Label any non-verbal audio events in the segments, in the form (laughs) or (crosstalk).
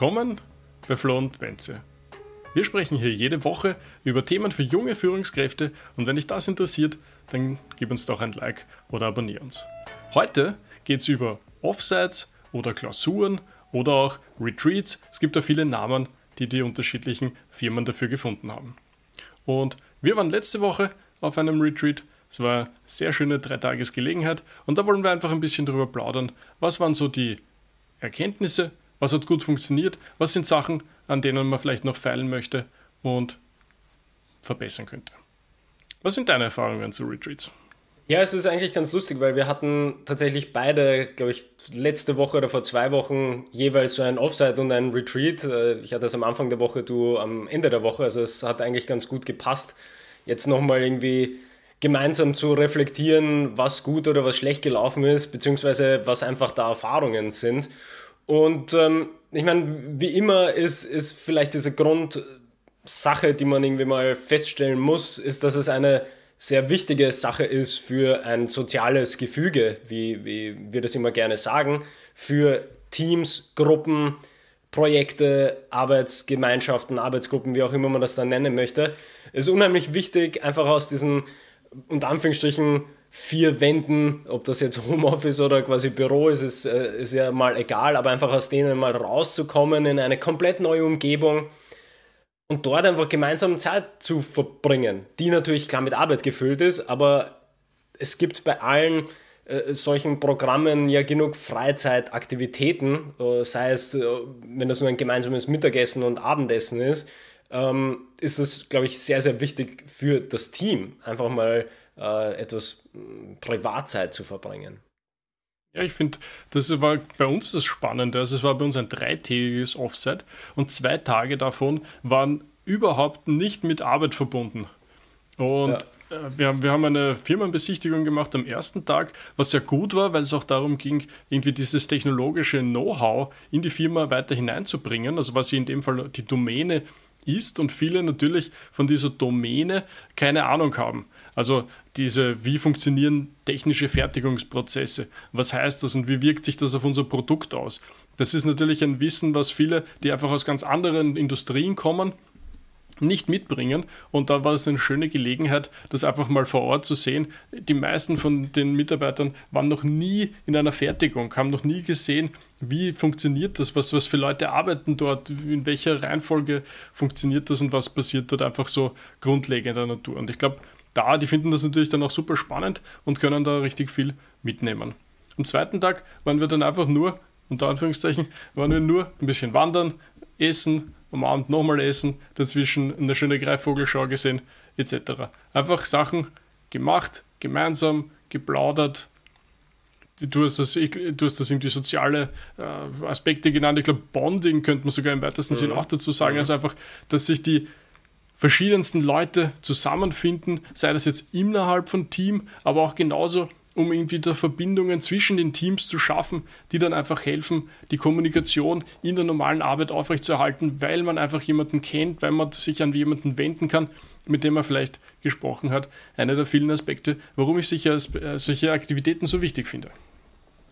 Willkommen bei Flo und Benze. Wir sprechen hier jede Woche über Themen für junge Führungskräfte und wenn dich das interessiert, dann gib uns doch ein Like oder abonnier uns. Heute geht es über Offsites oder Klausuren oder auch Retreats. Es gibt da viele Namen, die die unterschiedlichen Firmen dafür gefunden haben. Und wir waren letzte Woche auf einem Retreat. Es war eine sehr schöne Dreitagesgelegenheit und da wollen wir einfach ein bisschen drüber plaudern. Was waren so die Erkenntnisse, was hat gut funktioniert, was sind Sachen, an denen man vielleicht noch feilen möchte und verbessern könnte. Was sind deine Erfahrungen zu Retreats? Ja, es ist eigentlich ganz lustig, weil wir hatten tatsächlich beide, glaube ich, letzte Woche oder vor zwei Wochen jeweils so ein Offside und ein Retreat. Äh, ich hatte es am Anfang der Woche, du am Ende der Woche. Also es hat eigentlich ganz gut gepasst, jetzt nochmal irgendwie gemeinsam zu reflektieren, was gut oder was schlecht gelaufen ist, beziehungsweise was einfach da Erfahrungen sind. Und ähm, ich meine, wie immer ist, ist vielleicht diese Grundsache, die man irgendwie mal feststellen muss, ist, dass es eine sehr wichtige Sache ist für ein soziales Gefüge, wie, wie wir das immer gerne sagen, für Teams, Gruppen, Projekte, Arbeitsgemeinschaften, Arbeitsgruppen, wie auch immer man das dann nennen möchte. Es ist unheimlich wichtig, einfach aus diesen, unter Anführungsstrichen, vier Wänden, ob das jetzt (laughs) Homeoffice oder quasi Büro ist, ist, äh, ist ja mal egal, aber einfach aus denen mal rauszukommen in eine komplett neue Umgebung und dort einfach gemeinsam Zeit zu verbringen, die natürlich klar mit Arbeit gefüllt ist, aber es gibt bei allen äh, solchen Programmen ja genug Freizeitaktivitäten, äh, sei es, äh, wenn das nur ein gemeinsames Mittagessen und Abendessen ist, ähm, ist es, glaube ich, sehr, sehr wichtig für das Team, einfach mal äh, etwas hm, Privatzeit zu verbringen. Ja, ich finde, das war bei uns das Spannende. Also es war bei uns ein dreitägiges Offset und zwei Tage davon waren überhaupt nicht mit Arbeit verbunden. Und ja. äh, wir, haben, wir haben eine Firmenbesichtigung gemacht am ersten Tag, was sehr gut war, weil es auch darum ging, irgendwie dieses technologische Know-how in die Firma weiter hineinzubringen. Also was sie in dem Fall die Domäne ist und viele natürlich von dieser Domäne keine Ahnung haben. Also diese, wie funktionieren technische Fertigungsprozesse? Was heißt das und wie wirkt sich das auf unser Produkt aus? Das ist natürlich ein Wissen, was viele, die einfach aus ganz anderen Industrien kommen, nicht mitbringen. Und da war es eine schöne Gelegenheit, das einfach mal vor Ort zu sehen. Die meisten von den Mitarbeitern waren noch nie in einer Fertigung, haben noch nie gesehen, wie funktioniert das, was, was für Leute arbeiten dort, in welcher Reihenfolge funktioniert das und was passiert dort einfach so grundlegender Natur. Und ich glaube, da, die finden das natürlich dann auch super spannend und können da richtig viel mitnehmen. Am zweiten Tag waren wir dann einfach nur, unter Anführungszeichen, waren wir nur ein bisschen wandern, essen, am Abend nochmal essen, dazwischen eine schöne Greifvogelschau gesehen, etc. Einfach Sachen gemacht, gemeinsam, geplaudert. Du hast das, du hast das irgendwie soziale äh, Aspekte genannt. Ich glaube, Bonding könnte man sogar im weitesten mhm. Sinn auch dazu sagen. Mhm. Also einfach, dass sich die verschiedensten Leute zusammenfinden, sei das jetzt innerhalb von Team, aber auch genauso um irgendwie da Verbindungen zwischen den Teams zu schaffen, die dann einfach helfen, die Kommunikation in der normalen Arbeit aufrechtzuerhalten, weil man einfach jemanden kennt, weil man sich an jemanden wenden kann, mit dem man vielleicht gesprochen hat. Einer der vielen Aspekte, warum ich sicher äh, solche Aktivitäten so wichtig finde.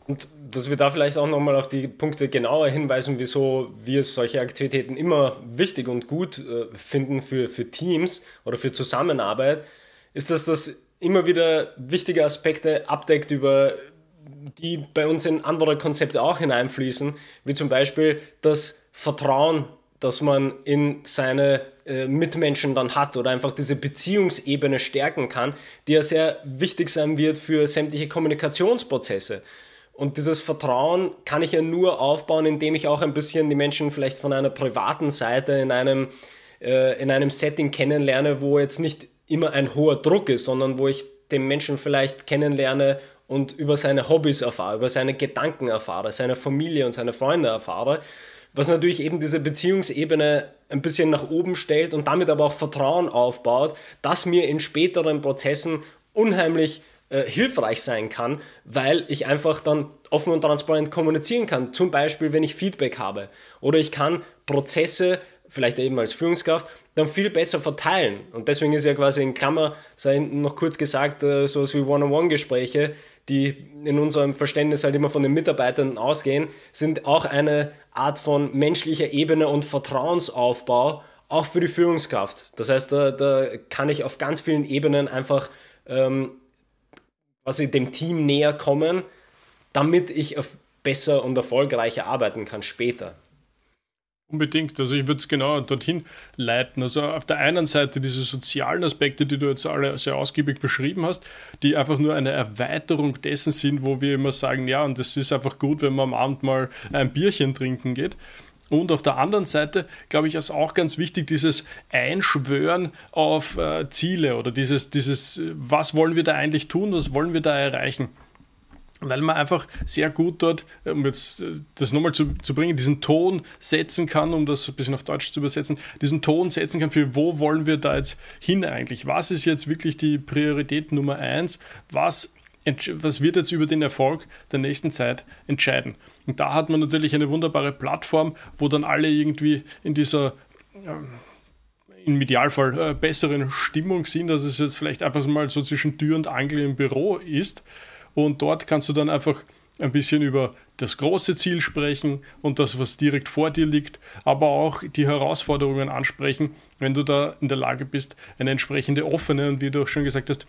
Und dass wir da vielleicht auch nochmal auf die Punkte genauer hinweisen, wieso wir solche Aktivitäten immer wichtig und gut äh, finden für, für Teams oder für Zusammenarbeit, ist, dass das immer wieder wichtige Aspekte abdeckt, über die bei uns in andere Konzepte auch hineinfließen, wie zum Beispiel das Vertrauen, das man in seine äh, Mitmenschen dann hat oder einfach diese Beziehungsebene stärken kann, die ja sehr wichtig sein wird für sämtliche Kommunikationsprozesse. Und dieses Vertrauen kann ich ja nur aufbauen, indem ich auch ein bisschen die Menschen vielleicht von einer privaten Seite in einem, äh, in einem Setting kennenlerne, wo jetzt nicht immer ein hoher Druck ist, sondern wo ich den Menschen vielleicht kennenlerne und über seine Hobbys erfahre, über seine Gedanken erfahre, seine Familie und seine Freunde erfahre, was natürlich eben diese Beziehungsebene ein bisschen nach oben stellt und damit aber auch Vertrauen aufbaut, das mir in späteren Prozessen unheimlich äh, hilfreich sein kann, weil ich einfach dann offen und transparent kommunizieren kann. Zum Beispiel, wenn ich Feedback habe oder ich kann Prozesse vielleicht eben als Führungskraft, dann viel besser verteilen. Und deswegen ist ja quasi in Klammer, sei noch kurz gesagt, äh, so wie One-on-One-Gespräche, die in unserem Verständnis halt immer von den Mitarbeitern ausgehen, sind auch eine Art von menschlicher Ebene und Vertrauensaufbau, auch für die Führungskraft. Das heißt, da, da kann ich auf ganz vielen Ebenen einfach ähm, quasi dem Team näher kommen, damit ich besser und erfolgreicher arbeiten kann später. Unbedingt. Also ich würde es genau dorthin leiten. Also auf der einen Seite diese sozialen Aspekte, die du jetzt alle sehr ausgiebig beschrieben hast, die einfach nur eine Erweiterung dessen sind, wo wir immer sagen, ja, und es ist einfach gut, wenn man am Abend mal ein Bierchen trinken geht. Und auf der anderen Seite, glaube ich, ist auch ganz wichtig, dieses Einschwören auf äh, Ziele oder dieses, dieses, was wollen wir da eigentlich tun, was wollen wir da erreichen weil man einfach sehr gut dort, um jetzt äh, das nochmal zu, zu bringen, diesen Ton setzen kann, um das ein bisschen auf Deutsch zu übersetzen, diesen Ton setzen kann für wo wollen wir da jetzt hin eigentlich? Was ist jetzt wirklich die Priorität Nummer eins? Was, was wird jetzt über den Erfolg der nächsten Zeit entscheiden? Und da hat man natürlich eine wunderbare Plattform, wo dann alle irgendwie in dieser ähm, im Idealfall äh, besseren Stimmung sind, dass es jetzt vielleicht einfach mal so zwischen Tür und Angel im Büro ist und dort kannst du dann einfach ein bisschen über das große Ziel sprechen und das, was direkt vor dir liegt, aber auch die Herausforderungen ansprechen, wenn du da in der Lage bist, eine entsprechende offene und wie du auch schon gesagt hast,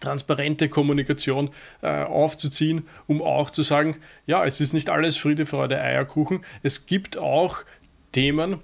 transparente Kommunikation äh, aufzuziehen, um auch zu sagen, ja, es ist nicht alles Friede, Freude, Eierkuchen. Es gibt auch Themen,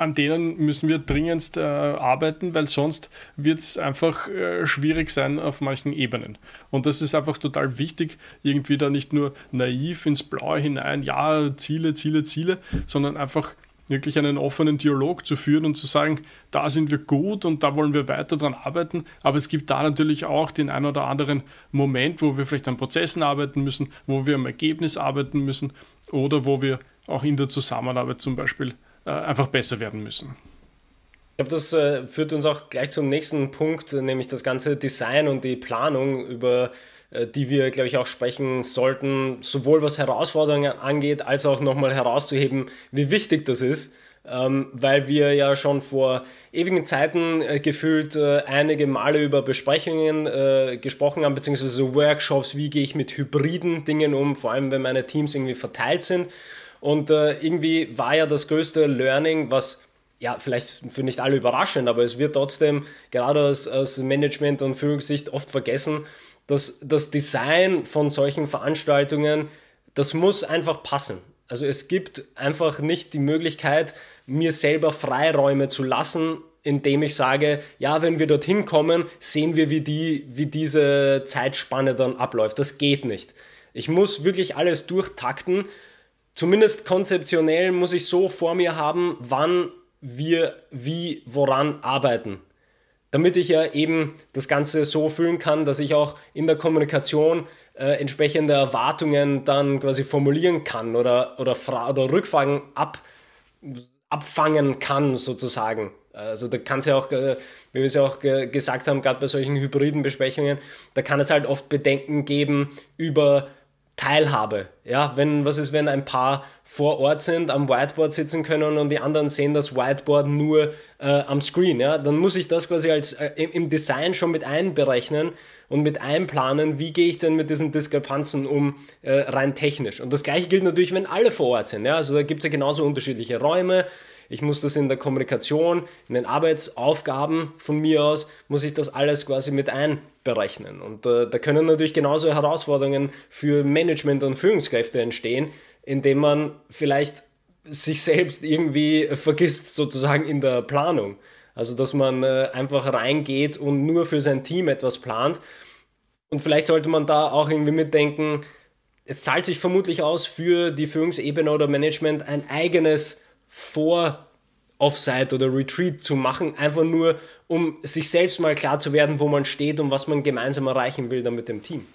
an denen müssen wir dringendst äh, arbeiten, weil sonst wird es einfach äh, schwierig sein auf manchen Ebenen. Und das ist einfach total wichtig, irgendwie da nicht nur naiv ins Blaue hinein, ja, Ziele, Ziele, Ziele, sondern einfach wirklich einen offenen Dialog zu führen und zu sagen, da sind wir gut und da wollen wir weiter dran arbeiten. Aber es gibt da natürlich auch den einen oder anderen Moment, wo wir vielleicht an Prozessen arbeiten müssen, wo wir am Ergebnis arbeiten müssen oder wo wir auch in der Zusammenarbeit zum Beispiel äh, einfach besser werden müssen. Ich glaube, das äh, führt uns auch gleich zum nächsten Punkt, nämlich das ganze Design und die Planung, über äh, die wir, glaube ich, auch sprechen sollten, sowohl was Herausforderungen angeht, als auch nochmal herauszuheben, wie wichtig das ist. Ähm, weil wir ja schon vor ewigen Zeiten äh, gefühlt äh, einige Male über Besprechungen äh, gesprochen haben, beziehungsweise Workshops, wie gehe ich mit hybriden Dingen um, vor allem wenn meine Teams irgendwie verteilt sind. Und äh, irgendwie war ja das größte Learning, was ja, vielleicht für nicht alle überraschend, aber es wird trotzdem gerade aus, aus Management und Führungssicht oft vergessen, dass das Design von solchen Veranstaltungen, das muss einfach passen. Also es gibt einfach nicht die Möglichkeit, mir selber Freiräume zu lassen, indem ich sage, ja, wenn wir dorthin kommen, sehen wir, wie, die, wie diese Zeitspanne dann abläuft. Das geht nicht. Ich muss wirklich alles durchtakten zumindest konzeptionell muss ich so vor mir haben, wann wir wie woran arbeiten. Damit ich ja eben das Ganze so fühlen kann, dass ich auch in der Kommunikation äh, entsprechende Erwartungen dann quasi formulieren kann oder, oder, oder Rückfragen ab, abfangen kann, sozusagen. Also da kann es ja auch, äh, wie wir es ja auch gesagt haben, gerade bei solchen hybriden Besprechungen, da kann es halt oft Bedenken geben über Teilhabe. Ja, wenn, was ist, wenn ein paar vor Ort sind, am Whiteboard sitzen können und die anderen sehen das Whiteboard nur äh, am Screen, ja, dann muss ich das quasi als äh, im Design schon mit einberechnen und mit einplanen, wie gehe ich denn mit diesen Diskrepanzen um, äh, rein technisch. Und das gleiche gilt natürlich, wenn alle vor Ort sind, ja, also da gibt es ja genauso unterschiedliche Räume, ich muss das in der Kommunikation, in den Arbeitsaufgaben von mir aus, muss ich das alles quasi mit einberechnen. Und äh, da können natürlich genauso Herausforderungen für Management und Führungskräfte entstehen, indem man vielleicht sich selbst irgendwie vergisst, sozusagen in der Planung. Also, dass man äh, einfach reingeht und nur für sein Team etwas plant. Und vielleicht sollte man da auch irgendwie mitdenken, es zahlt sich vermutlich aus, für die Führungsebene oder Management ein eigenes vor Offsite oder Retreat zu machen, einfach nur, um sich selbst mal klar zu werden, wo man steht und was man gemeinsam erreichen will dann mit dem Team.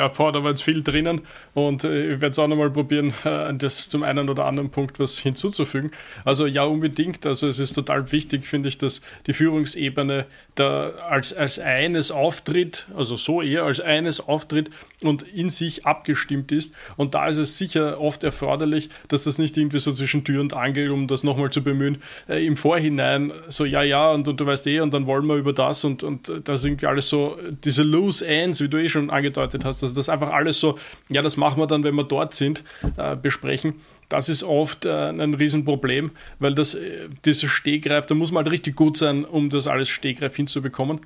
Ja, boah, da war jetzt viel drinnen und äh, ich werde es auch nochmal probieren, (laughs) äh, das zum einen oder anderen Punkt was hinzuzufügen. Also ja, unbedingt. Also es ist total wichtig, finde ich, dass die Führungsebene da als, als eines auftritt, also so eher als eines auftritt und in sich abgestimmt ist. Und da ist es sicher oft erforderlich, dass das nicht irgendwie so zwischen Tür und Angel, um das nochmal zu bemühen, äh, im Vorhinein so, ja, ja, und, und, du weißt eh, und dann wollen wir über das und, und das irgendwie alles so, diese Loose Ends, wie du eh schon angedeutet hast, also das einfach alles so, ja, das machen wir dann, wenn wir dort sind, äh, besprechen. Das ist oft äh, ein Riesenproblem, weil das, äh, dieses Stehgreif, da muss man halt richtig gut sein, um das alles Stehgreif hinzubekommen.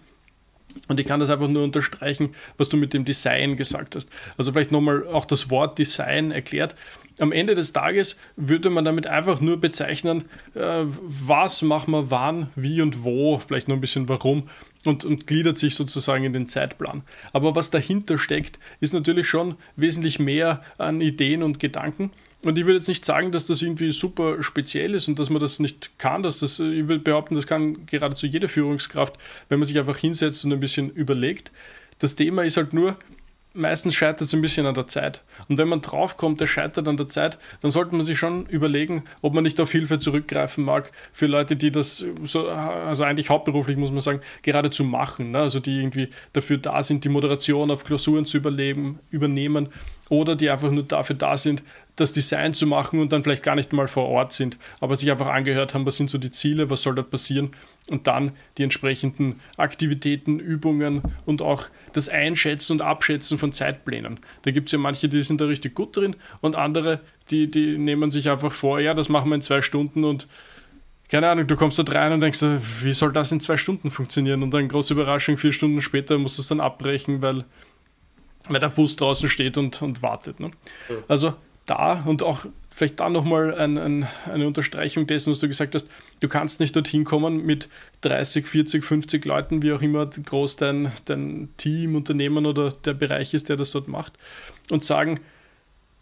Und ich kann das einfach nur unterstreichen, was du mit dem Design gesagt hast. Also vielleicht nochmal auch das Wort Design erklärt. Am Ende des Tages würde man damit einfach nur bezeichnen, äh, was machen wir wann, wie und wo, vielleicht noch ein bisschen warum und, und gliedert sich sozusagen in den Zeitplan. Aber was dahinter steckt, ist natürlich schon wesentlich mehr an Ideen und Gedanken. Und ich würde jetzt nicht sagen, dass das irgendwie super speziell ist und dass man das nicht kann. Dass das, ich würde behaupten, das kann geradezu jede Führungskraft, wenn man sich einfach hinsetzt und ein bisschen überlegt. Das Thema ist halt nur, meistens scheitert es ein bisschen an der Zeit. Und wenn man draufkommt, der scheitert an der Zeit, dann sollte man sich schon überlegen, ob man nicht auf Hilfe zurückgreifen mag für Leute, die das so, also eigentlich hauptberuflich muss man sagen, geradezu machen. Ne? Also die irgendwie dafür da sind, die Moderation auf Klausuren zu überleben, übernehmen oder die einfach nur dafür da sind, das Design zu machen und dann vielleicht gar nicht mal vor Ort sind, aber sich einfach angehört haben, was sind so die Ziele, was soll dort passieren und dann die entsprechenden Aktivitäten, Übungen und auch das Einschätzen und Abschätzen von Zeitplänen. Da gibt es ja manche, die sind da richtig gut drin und andere, die, die nehmen sich einfach vor, ja, das machen wir in zwei Stunden und keine Ahnung, du kommst da rein und denkst, wie soll das in zwei Stunden funktionieren? Und dann große Überraschung, vier Stunden später musst du es dann abbrechen, weil, weil der Bus draußen steht und, und wartet. Ne? Also da und auch vielleicht da nochmal ein, ein, eine Unterstreichung dessen, was du gesagt hast. Du kannst nicht dorthin kommen mit 30, 40, 50 Leuten, wie auch immer groß dein, dein Team, Unternehmen oder der Bereich ist, der das dort macht, und sagen,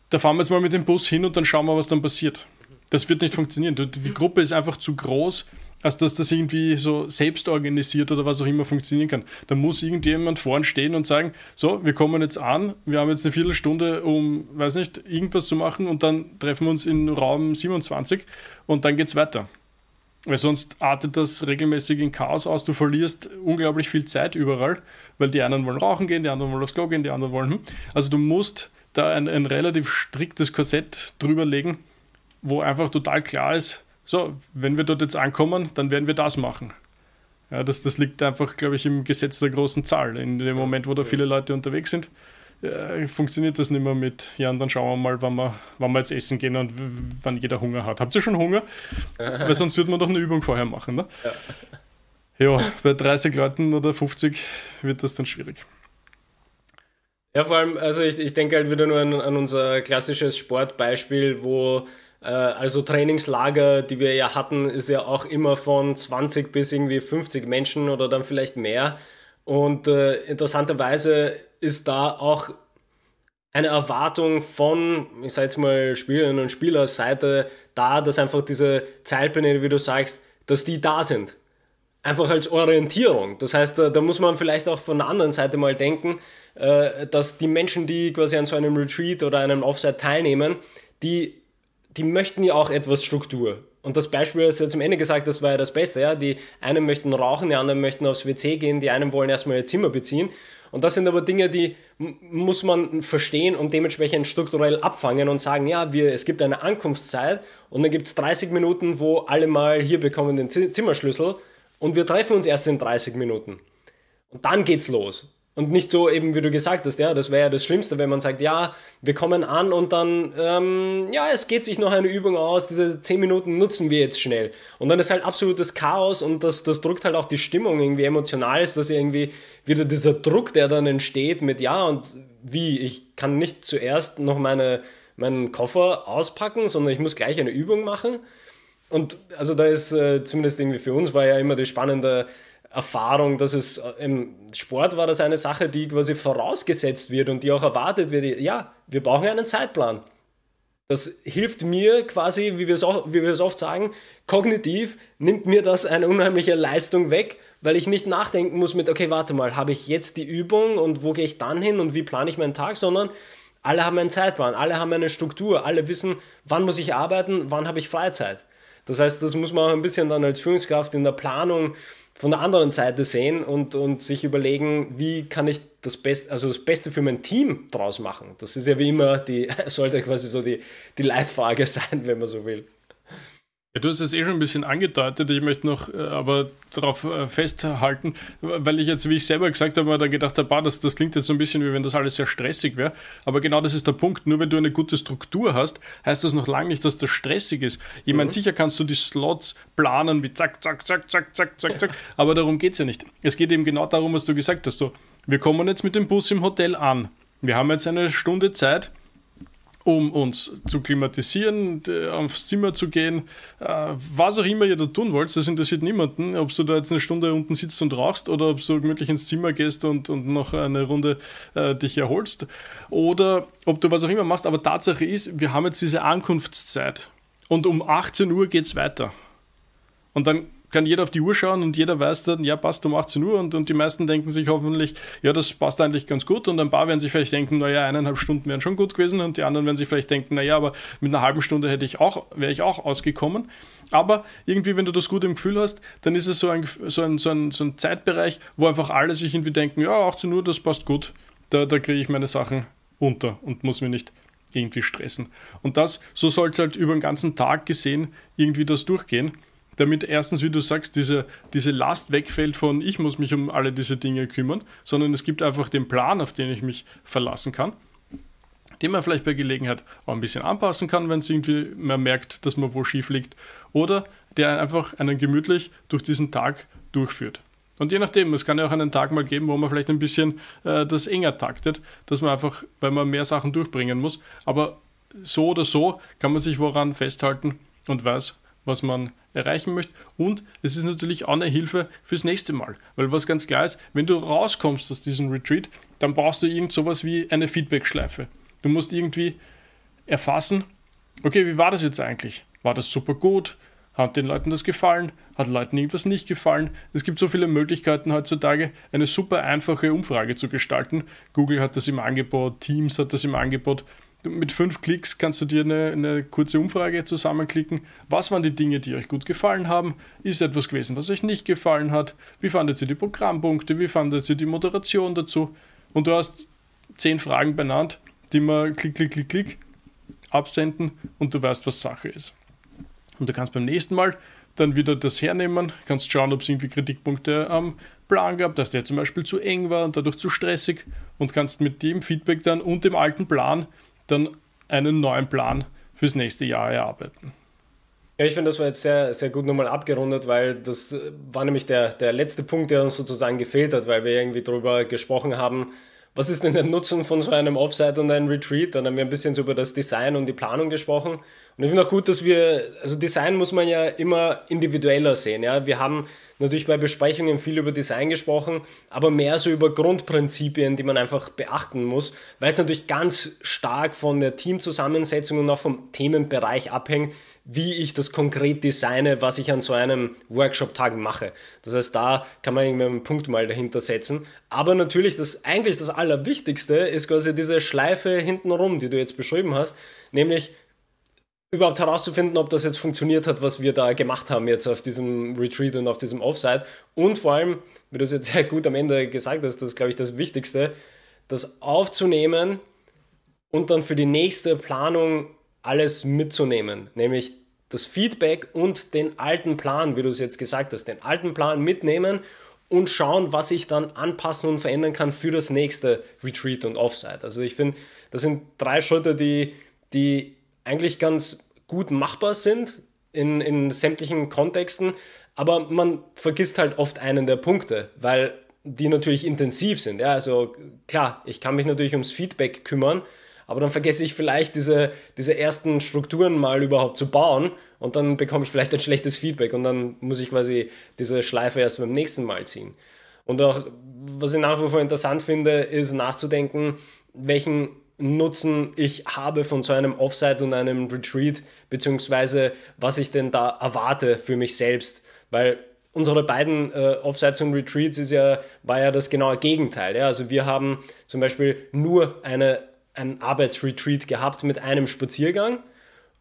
da fahren wir jetzt mal mit dem Bus hin und dann schauen wir, was dann passiert. Das wird nicht funktionieren. Die, die Gruppe ist einfach zu groß als dass das irgendwie so selbst organisiert oder was auch immer funktionieren kann. Da muss irgendjemand vorn stehen und sagen, so, wir kommen jetzt an, wir haben jetzt eine Viertelstunde, um, weiß nicht, irgendwas zu machen und dann treffen wir uns in Raum 27 und dann geht's weiter. Weil sonst artet das regelmäßig in Chaos aus. Du verlierst unglaublich viel Zeit überall, weil die einen wollen rauchen gehen, die anderen wollen aufs Klo gehen, die anderen wollen. Hm. Also du musst da ein, ein relativ striktes Korsett drüber legen, wo einfach total klar ist, so, wenn wir dort jetzt ankommen, dann werden wir das machen. Ja, das, das liegt einfach, glaube ich, im Gesetz der großen Zahl. In dem Moment, wo da viele Leute unterwegs sind, äh, funktioniert das nicht mehr mit, ja, und dann schauen wir mal, wann wir, wann wir jetzt essen gehen und wann jeder Hunger hat. Habt ihr schon Hunger? (laughs) Weil sonst würde man doch eine Übung vorher machen. Ne? Ja. ja, bei 30 Leuten oder 50 wird das dann schwierig. Ja, vor allem, also ich, ich denke halt wieder nur an, an unser klassisches Sportbeispiel, wo also Trainingslager, die wir ja hatten, ist ja auch immer von 20 bis irgendwie 50 Menschen oder dann vielleicht mehr. Und äh, interessanterweise ist da auch eine Erwartung von, ich sag jetzt mal, Spielerinnen und Spielerseite da, dass einfach diese Zeitpläne, wie du sagst, dass die da sind. Einfach als Orientierung. Das heißt, da, da muss man vielleicht auch von der anderen Seite mal denken, äh, dass die Menschen, die quasi an so einem Retreat oder einem Offside teilnehmen, die die möchten ja auch etwas Struktur. Und das Beispiel, das du zum Ende gesagt das war ja das Beste. Ja? Die einen möchten rauchen, die anderen möchten aufs WC gehen, die einen wollen erstmal ihr Zimmer beziehen. Und das sind aber Dinge, die muss man verstehen und dementsprechend strukturell abfangen und sagen, ja, wir, es gibt eine Ankunftszeit und dann gibt es 30 Minuten, wo alle mal hier bekommen den Zimmerschlüssel und wir treffen uns erst in 30 Minuten. Und dann geht's los. Und nicht so eben, wie du gesagt hast, ja, das wäre ja das Schlimmste, wenn man sagt, ja, wir kommen an und dann, ähm, ja, es geht sich noch eine Übung aus, diese 10 Minuten nutzen wir jetzt schnell. Und dann ist halt absolutes Chaos und das, das drückt halt auch die Stimmung irgendwie emotional ist, dass irgendwie wieder dieser Druck, der dann entsteht mit, ja, und wie, ich kann nicht zuerst noch meine, meinen Koffer auspacken, sondern ich muss gleich eine Übung machen. Und also da ist äh, zumindest irgendwie für uns war ja immer das Spannende, Erfahrung, dass es äh, im Sport war das eine Sache, die quasi vorausgesetzt wird und die auch erwartet wird. Ja, wir brauchen einen Zeitplan. Das hilft mir quasi, wie wir es, wie wir es oft sagen, kognitiv nimmt mir das eine unheimliche Leistung weg, weil ich nicht nachdenken muss mit, okay, warte mal, habe ich jetzt die Übung und wo gehe ich dann hin und wie plane ich meinen Tag, sondern alle haben einen Zeitplan, alle haben eine Struktur, alle wissen, wann muss ich arbeiten, wann habe ich Freizeit. Das heißt, das muss man auch ein bisschen dann als Führungskraft in der Planung von der anderen Seite sehen und, und sich überlegen, wie kann ich das Beste, also das Beste für mein Team draus machen. Das ist ja wie immer die, (laughs) sollte quasi so die, die Leitfrage (laughs) sein, wenn man so will. Ja, du hast es eh schon ein bisschen angedeutet, ich möchte noch äh, aber darauf äh, festhalten, weil ich jetzt, wie ich selber gesagt habe, mir da gedacht habe, das, das klingt jetzt so ein bisschen, wie wenn das alles sehr stressig wäre. Aber genau das ist der Punkt. Nur wenn du eine gute Struktur hast, heißt das noch lange nicht, dass das stressig ist. Ich meine, mhm. sicher kannst du die Slots planen, wie zack, zack, zack, zack, zack, zack, zack, aber darum geht es ja nicht. Es geht eben genau darum, was du gesagt hast. So, wir kommen jetzt mit dem Bus im Hotel an. Wir haben jetzt eine Stunde Zeit um uns zu klimatisieren, aufs Zimmer zu gehen, äh, was auch immer ihr da tun wollt, das interessiert niemanden, ob du da jetzt eine Stunde unten sitzt und rauchst oder ob du gemütlich ins Zimmer gehst und, und noch eine Runde äh, dich erholst oder ob du was auch immer machst, aber Tatsache ist, wir haben jetzt diese Ankunftszeit und um 18 Uhr geht es weiter. Und dann kann jeder auf die Uhr schauen und jeder weiß dann, ja, passt um 18 Uhr. Und, und die meisten denken sich hoffentlich, ja, das passt eigentlich ganz gut. Und ein paar werden sich vielleicht denken, naja, eineinhalb Stunden wären schon gut gewesen. Und die anderen werden sich vielleicht denken, naja, aber mit einer halben Stunde hätte ich auch, wäre ich auch ausgekommen. Aber irgendwie, wenn du das gut im Gefühl hast, dann ist es so ein, so ein, so ein, so ein Zeitbereich, wo einfach alle sich irgendwie denken, ja, 18 Uhr, das passt gut, da, da kriege ich meine Sachen unter und muss mir nicht irgendwie stressen. Und das, so soll es halt über den ganzen Tag gesehen irgendwie das durchgehen damit erstens, wie du sagst, diese, diese Last wegfällt von ich muss mich um alle diese Dinge kümmern, sondern es gibt einfach den Plan, auf den ich mich verlassen kann, den man vielleicht bei Gelegenheit auch ein bisschen anpassen kann, wenn es irgendwie man merkt, dass man wo schief liegt, oder der einfach einen gemütlich durch diesen Tag durchführt. Und je nachdem, es kann ja auch einen Tag mal geben, wo man vielleicht ein bisschen äh, das enger taktet, dass man einfach, weil man mehr Sachen durchbringen muss. Aber so oder so kann man sich woran festhalten und weiß, was man erreichen möchte. Und es ist natürlich auch eine Hilfe fürs nächste Mal. Weil was ganz klar ist, wenn du rauskommst aus diesem Retreat, dann brauchst du irgend sowas wie eine Feedback-Schleife. Du musst irgendwie erfassen, okay, wie war das jetzt eigentlich? War das super gut? Hat den Leuten das gefallen? Hat Leuten irgendwas nicht gefallen? Es gibt so viele Möglichkeiten heutzutage, eine super einfache Umfrage zu gestalten. Google hat das im Angebot, Teams hat das im Angebot mit fünf Klicks kannst du dir eine, eine, kurze Umfrage zusammenklicken. Was waren die Dinge, die euch gut gefallen haben? Ist etwas gewesen, was euch nicht gefallen hat? Wie fandet ihr die Programmpunkte? Wie fandet ihr die Moderation dazu? Und du hast zehn Fragen benannt, die man klick, klick, klick, klick absenden und du weißt, was Sache ist. Und du kannst beim nächsten Mal dann wieder das hernehmen, kannst schauen, ob es irgendwie Kritikpunkte am Plan gab, dass der zum Beispiel zu eng war und dadurch zu stressig und kannst mit dem Feedback dann und dem alten Plan dann einen neuen Plan fürs nächste Jahr erarbeiten. Ja, ich finde, das war jetzt sehr, sehr gut nochmal abgerundet, weil das war nämlich der, der letzte Punkt, der uns sozusagen gefehlt hat, weil wir irgendwie darüber gesprochen haben, was ist denn der Nutzen von so einem Offsite und einem Retreat? Dann haben wir ein bisschen so über das Design und die Planung gesprochen. Und ich finde auch gut, dass wir, also Design muss man ja immer individueller sehen. Ja? Wir haben natürlich bei Besprechungen viel über Design gesprochen, aber mehr so über Grundprinzipien, die man einfach beachten muss, weil es natürlich ganz stark von der Teamzusammensetzung und auch vom Themenbereich abhängt, wie ich das konkret designe, was ich an so einem Workshop-Tag mache. Das heißt, da kann man irgendwie einen Punkt mal dahinter setzen. Aber natürlich, das eigentlich das Allerwichtigste ist quasi diese Schleife hintenrum, die du jetzt beschrieben hast, nämlich überhaupt herauszufinden, ob das jetzt funktioniert hat, was wir da gemacht haben jetzt auf diesem Retreat und auf diesem Offsite. Und vor allem, wie du es jetzt sehr gut am Ende gesagt hast, das ist, glaube ich, das Wichtigste, das aufzunehmen und dann für die nächste Planung alles mitzunehmen, nämlich das Feedback und den alten Plan, wie du es jetzt gesagt hast, den alten Plan mitnehmen und schauen, was ich dann anpassen und verändern kann für das nächste Retreat und Offsite. Also ich finde, das sind drei Schritte, die, die eigentlich ganz gut machbar sind in, in sämtlichen Kontexten, aber man vergisst halt oft einen der Punkte, weil die natürlich intensiv sind. Ja, also klar, ich kann mich natürlich ums Feedback kümmern, aber dann vergesse ich vielleicht diese, diese ersten Strukturen mal überhaupt zu bauen und dann bekomme ich vielleicht ein schlechtes Feedback und dann muss ich quasi diese Schleife erst beim nächsten Mal ziehen. Und auch, was ich nach wie vor interessant finde, ist nachzudenken, welchen Nutzen ich habe von so einem Offsite und einem Retreat, beziehungsweise was ich denn da erwarte für mich selbst. Weil unsere beiden äh, Offsites und Retreats ist ja, war ja das genaue Gegenteil. Ja? Also wir haben zum Beispiel nur eine, ein Arbeitsretreat gehabt mit einem Spaziergang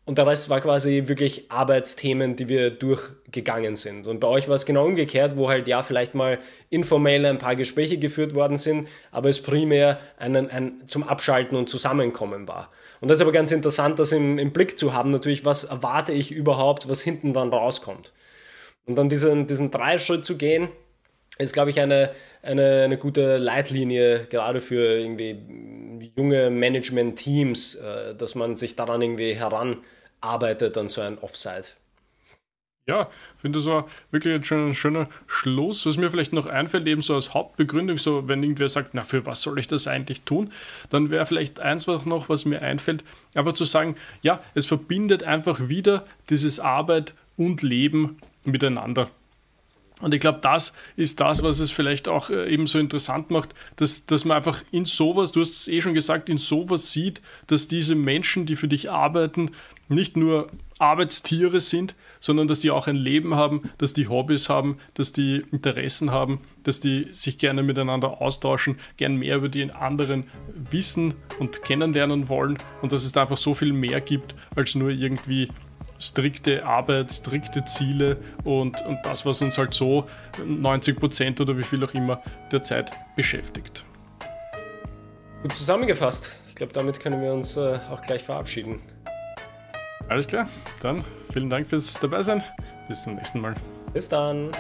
und der Rest war quasi wirklich Arbeitsthemen, die wir durchgegangen sind. Und bei euch war es genau umgekehrt, wo halt ja vielleicht mal informell ein paar Gespräche geführt worden sind, aber es primär ein, ein zum Abschalten und Zusammenkommen war. Und das ist aber ganz interessant, das im, im Blick zu haben, natürlich, was erwarte ich überhaupt, was hinten dann rauskommt. Und dann diesen, diesen Dreischritt zu gehen, ist, glaube ich, eine, eine, eine gute Leitlinie, gerade für irgendwie junge Management-Teams, äh, dass man sich daran irgendwie heranarbeitet an so ein Offside. Ja, finde das war wirklich ein schöner, schöner, Schluss. Was mir vielleicht noch einfällt, eben so als Hauptbegründung, so wenn irgendwer sagt, na, für was soll ich das eigentlich tun, dann wäre vielleicht eins noch, was mir einfällt, einfach zu sagen, ja, es verbindet einfach wieder dieses Arbeit und Leben miteinander. Und ich glaube, das ist das, was es vielleicht auch äh, eben so interessant macht, dass, dass man einfach in sowas, du hast es eh schon gesagt, in sowas sieht, dass diese Menschen, die für dich arbeiten, nicht nur Arbeitstiere sind, sondern dass die auch ein Leben haben, dass die Hobbys haben, dass die Interessen haben, dass die sich gerne miteinander austauschen, gern mehr über die anderen wissen und kennenlernen wollen und dass es da einfach so viel mehr gibt als nur irgendwie strikte Arbeit, strikte Ziele und, und das, was uns halt so 90 Prozent oder wie viel auch immer der Zeit beschäftigt. Gut zusammengefasst. Ich glaube, damit können wir uns äh, auch gleich verabschieden. Alles klar, dann vielen Dank fürs Dabeisein. Bis zum nächsten Mal. Bis dann.